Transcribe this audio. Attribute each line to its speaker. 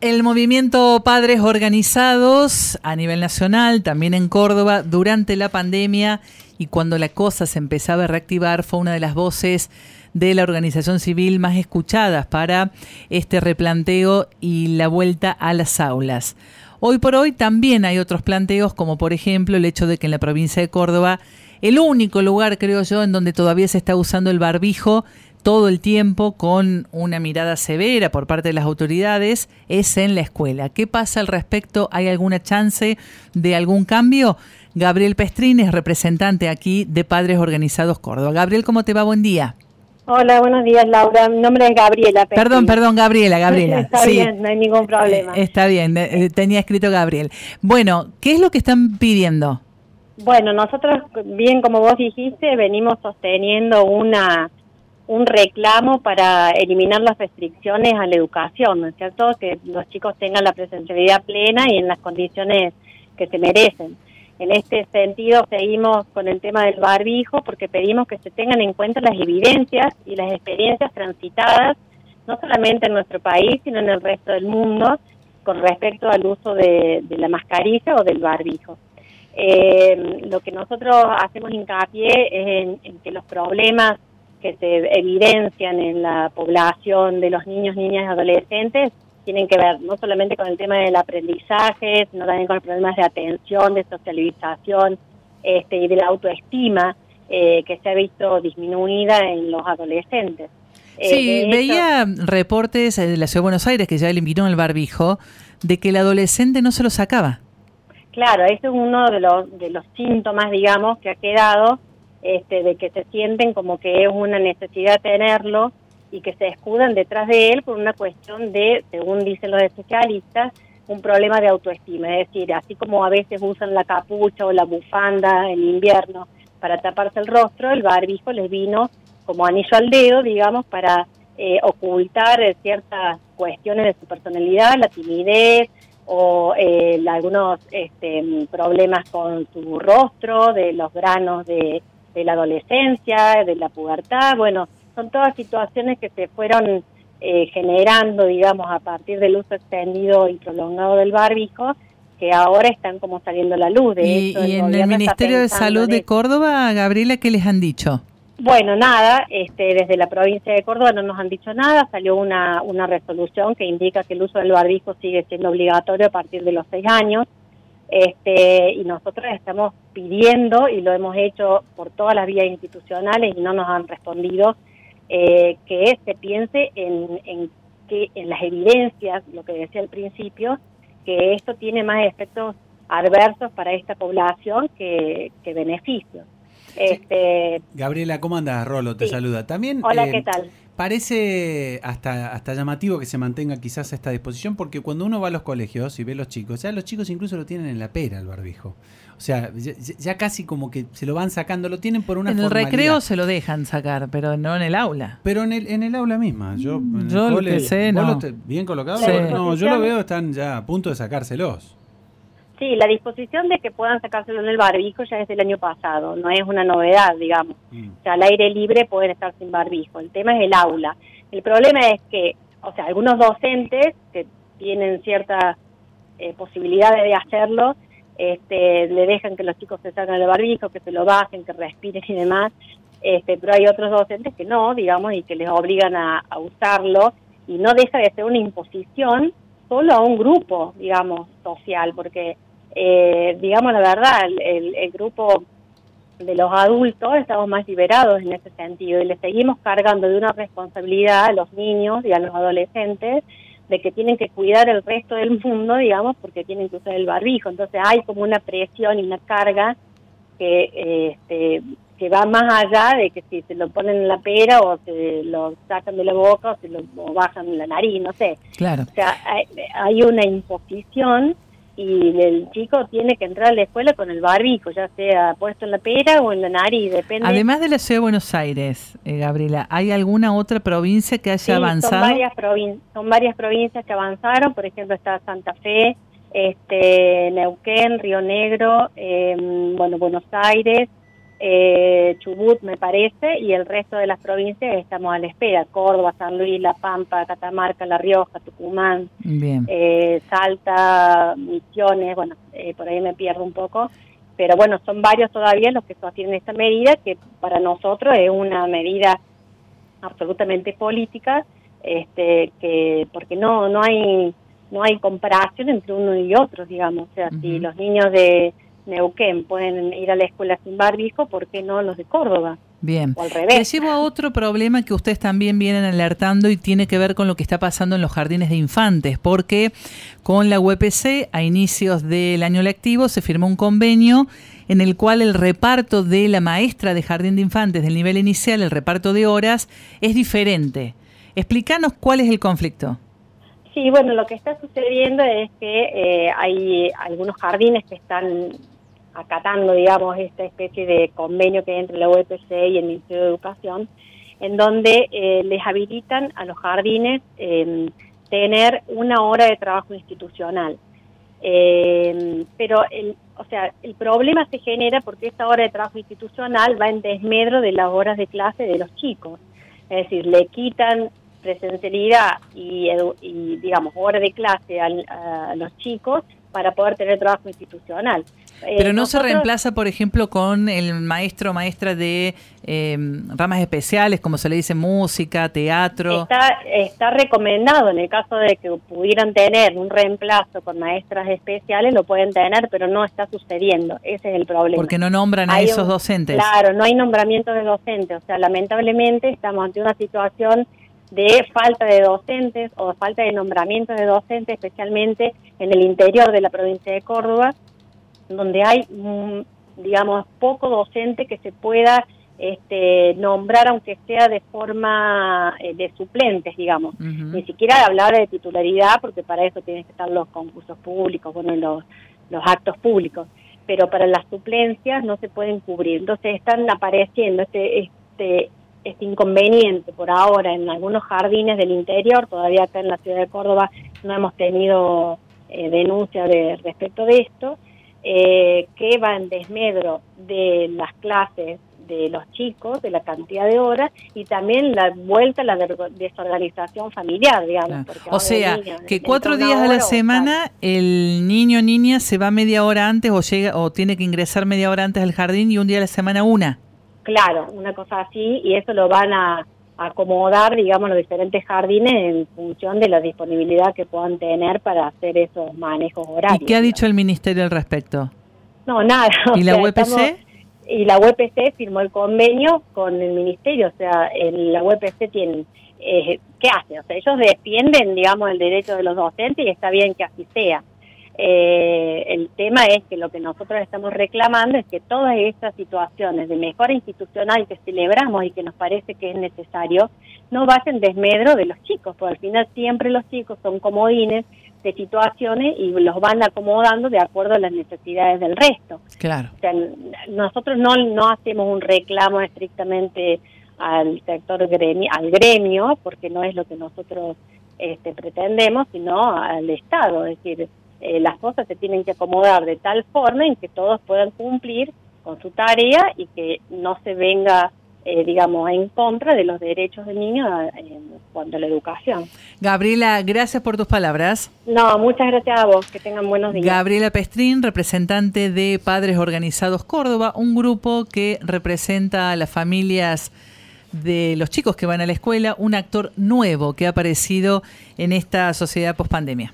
Speaker 1: El movimiento Padres Organizados a nivel nacional, también en Córdoba, durante la pandemia y cuando la cosa se empezaba a reactivar, fue una de las voces de la organización civil más escuchadas para este replanteo y la vuelta a las aulas. Hoy por hoy también hay otros planteos, como por ejemplo el hecho de que en la provincia de Córdoba, el único lugar, creo yo, en donde todavía se está usando el barbijo todo el tiempo con una mirada severa por parte de las autoridades es en la escuela. ¿Qué pasa al respecto? ¿Hay alguna chance de algún cambio? Gabriel Pestrín es representante aquí de Padres Organizados Córdoba. Gabriel, ¿cómo te va? Buen día.
Speaker 2: Hola, buenos días, Laura. Mi nombre es Gabriela.
Speaker 1: Perdón, perdón, Gabriela, Gabriela.
Speaker 2: Está bien, no hay ningún problema.
Speaker 1: Eh, está bien, eh, tenía escrito Gabriel. Bueno, ¿qué es lo que están pidiendo?
Speaker 2: Bueno, nosotros, bien como vos dijiste, venimos sosteniendo una un reclamo para eliminar las restricciones a la educación, ¿no es cierto? Que los chicos tengan la presencialidad plena y en las condiciones que se merecen. En este sentido, seguimos con el tema del barbijo porque pedimos que se tengan en cuenta las evidencias y las experiencias transitadas, no solamente en nuestro país, sino en el resto del mundo, con respecto al uso de, la mascarilla o del barbijo. Eh, lo que nosotros hacemos hincapié es en que los problemas que se evidencian en la población de los niños, niñas y adolescentes tienen que ver no solamente con el tema del aprendizaje, sino también con los problemas de atención, de socialización este, y de la autoestima eh, que se ha visto disminuida en los adolescentes.
Speaker 1: Eh, sí, veía reportes de la Ciudad de Buenos Aires que ya eliminó el barbijo, de que el adolescente no se lo sacaba.
Speaker 2: Claro, ese es uno de los, de los síntomas, digamos, que ha quedado este, de que se sienten como que es una necesidad tenerlo y que se escudan detrás de él por una cuestión de, según dicen los especialistas, un problema de autoestima. Es decir, así como a veces usan la capucha o la bufanda en invierno para taparse el rostro, el barbijo les vino como anillo al dedo, digamos, para eh, ocultar ciertas cuestiones de su personalidad, la timidez o eh, algunos este, problemas con su rostro, de los granos de de la adolescencia, de la pubertad, bueno, son todas situaciones que se fueron eh, generando, digamos, a partir del uso extendido y prolongado del barbijo, que ahora están como saliendo a la luz. De
Speaker 1: ¿Y, y en el Ministerio de Salud de Córdoba, Gabriela, qué les han dicho?
Speaker 2: Bueno, nada, este, desde la provincia de Córdoba no nos han dicho nada, salió una, una resolución que indica que el uso del barbijo sigue siendo obligatorio a partir de los seis años, este, y nosotros estamos pidiendo, y lo hemos hecho por todas las vías institucionales y no nos han respondido, eh, que se piense en, en, que, en las evidencias, lo que decía al principio, que esto tiene más efectos adversos para esta población que, que beneficios.
Speaker 3: Este, Gabriela, ¿cómo andas? Rolo te saluda. También,
Speaker 2: Hola, eh, ¿qué tal?
Speaker 3: Parece hasta, hasta llamativo que se mantenga quizás esta disposición, porque cuando uno va a los colegios y ve a los chicos, ya los chicos incluso lo tienen en la pera el barbijo. O sea, ya, casi como que se lo van sacando, lo tienen por una
Speaker 1: En el recreo se lo dejan sacar, pero no en el aula.
Speaker 3: Pero en el, en el aula misma. Yo,
Speaker 1: yo lo sé, no.
Speaker 3: ¿Bien colocado? No, yo lo veo, están ya a punto de sacárselos.
Speaker 2: Sí, la disposición de que puedan sacárselo en el barbijo ya es del año pasado, no es una novedad, digamos. Mm. O sea, al aire libre pueden estar sin barbijo. El tema es el aula. El problema es que, o sea, algunos docentes que tienen cierta eh, posibilidades de hacerlo, este, le dejan que los chicos se saquen el barbijo, que se lo bajen, que respiren y demás. Este, pero hay otros docentes que no, digamos, y que les obligan a, a usarlo y no deja de ser una imposición solo a un grupo, digamos, social, porque eh, digamos la verdad, el, grupo de los adultos estamos más liberados en ese sentido y le seguimos cargando de una responsabilidad a los niños y a los adolescentes de que tienen que cuidar el resto del mundo, digamos, porque tienen que usar el barbijo. Entonces hay como una presión y una carga que, este, que va más allá de que si se lo ponen en la pera o se lo sacan de la boca o se lo bajan en la nariz, no sé.
Speaker 1: Claro.
Speaker 2: O sea, hay una imposición y el chico tiene que entrar a la escuela con el barbijo, ya sea puesto en la pera o en la nariz, depende.
Speaker 1: Además de la ciudad de Buenos Aires, eh, Gabriela, ¿hay alguna otra provincia que haya avanzado?
Speaker 2: Son varias, son varias provincias que avanzaron, por ejemplo está Santa Fe, este, Neuquén, Río Negro, em, bueno, Buenos Aires, eh, Chubut me parece, y el resto de las provincias estamos a la espera, Córdoba, San Luis, La Pampa, Catamarca, La Rioja, Tucumán, eh, Salta, Misiones, bueno, eh, por ahí me pierdo un poco, pero bueno, son varios todavía los que sostienen esta medida, que para nosotros es una medida absolutamente política, este, que porque no no hay no hay comparación entre uno y otro, digamos, o sea, si los niños de Neuquén pueden ir a la escuela sin barbijo, ¿por qué no los de Córdoba?
Speaker 1: Bien. O al revés. llevo a otro problema que ustedes también vienen alertando y tiene que ver con lo que está pasando en los jardines de infantes, porque con la UPC a inicios del año lectivo se firmó un convenio en el cual el reparto de la maestra de jardín de infantes del nivel inicial, el reparto de horas, es diferente. Explícanos cuál es el conflicto.
Speaker 2: Sí, bueno, lo que está sucediendo es que eh, hay algunos jardines que están acatando, digamos, esta especie de convenio que hay entre la UPC y el Ministerio de Educación, en donde eh, les habilitan a los jardines eh, tener una hora de trabajo institucional. Eh, pero, el, o sea, el problema se genera porque esta hora de trabajo institucional va en desmedro de las horas de clase de los chicos. Es decir, le quitan presencialidad y, digamos, hora de clase a los chicos para poder tener trabajo institucional.
Speaker 1: Eh, Pero no se reemplaza, por ejemplo, con el maestro o maestra de em, ramas especiales, como se le dice música, teatro.
Speaker 2: Está, está recomendado en el caso de que pudieran tener un reemplazo con maestras especiales, lo pueden tener, pero no está sucediendo. Ese es el problema.
Speaker 1: Porque no nombran a esos docentes.
Speaker 2: Claro, no hay nombramiento de docentes. O sea, lamentablemente estamos ante una situación de falta de docentes o falta de nombramiento de docentes, especialmente en el interior de la provincia de Córdoba, donde hay, mm, digamos, poco docente que se pueda este, nombrar, aunque sea de forma eh, de suplentes, digamos. Ni siquiera hablar de titularidad, porque para eso tienen que estar los concursos públicos, bueno, los, los actos públicos. Pero para las suplencias no se pueden cubrir. Entonces están apareciendo este, este este inconveniente por ahora en algunos jardines del interior, todavía acá en la ciudad de Córdoba no hemos tenido eh, denuncia de, respecto de esto, eh, que va en desmedro de las clases de los chicos, de la cantidad de horas y también la vuelta a la desorganización familiar, digamos.
Speaker 1: O sea, que cuatro días a la semana el niño o niña se va media hora antes o llega o tiene que ingresar media hora antes al jardín y un día a la semana una.
Speaker 2: Claro, una cosa así, y eso lo van a acomodar, digamos, los diferentes jardines en función de la disponibilidad que puedan tener para hacer esos manejos horarios.
Speaker 1: ¿Y qué ha dicho el Ministerio al respecto?
Speaker 2: No, nada.
Speaker 1: ¿Y la UPC?
Speaker 2: y la UPC firmó el convenio con el Ministerio, o sea, la UPC tiene, eh, ¿qué hace? O sea, ellos defienden, digamos, el derecho de los docentes y está bien que así sea. Eh, el tema es que lo que nosotros estamos reclamando es que todas estas situaciones de mejora institucional que celebramos y que nos parece que es necesario, no vayan desmedro de los chicos, porque al final siempre los chicos son comodines de situaciones y los van acomodando de acuerdo a las necesidades del resto.
Speaker 1: Claro.
Speaker 2: nosotros no, no hacemos un reclamo estrictamente al sector gremio, al gremio, porque no es lo que nosotros este, pretendemos, sino al Estado, es decir, eh, las cosas se tienen que acomodar de tal forma en que todos puedan cumplir con su tarea y que no se venga, eh, digamos, en contra de los derechos del niño en cuanto a la educación.
Speaker 1: Gabriela, gracias por tus palabras.
Speaker 2: No, muchas gracias a vos, que tengan buenos días.
Speaker 1: Gabriela Pestrín, representante de Padres Organizados Córdoba, un grupo que representa a las familias de los chicos que van a la escuela, un actor nuevo que ha aparecido en esta sociedad pospandemia.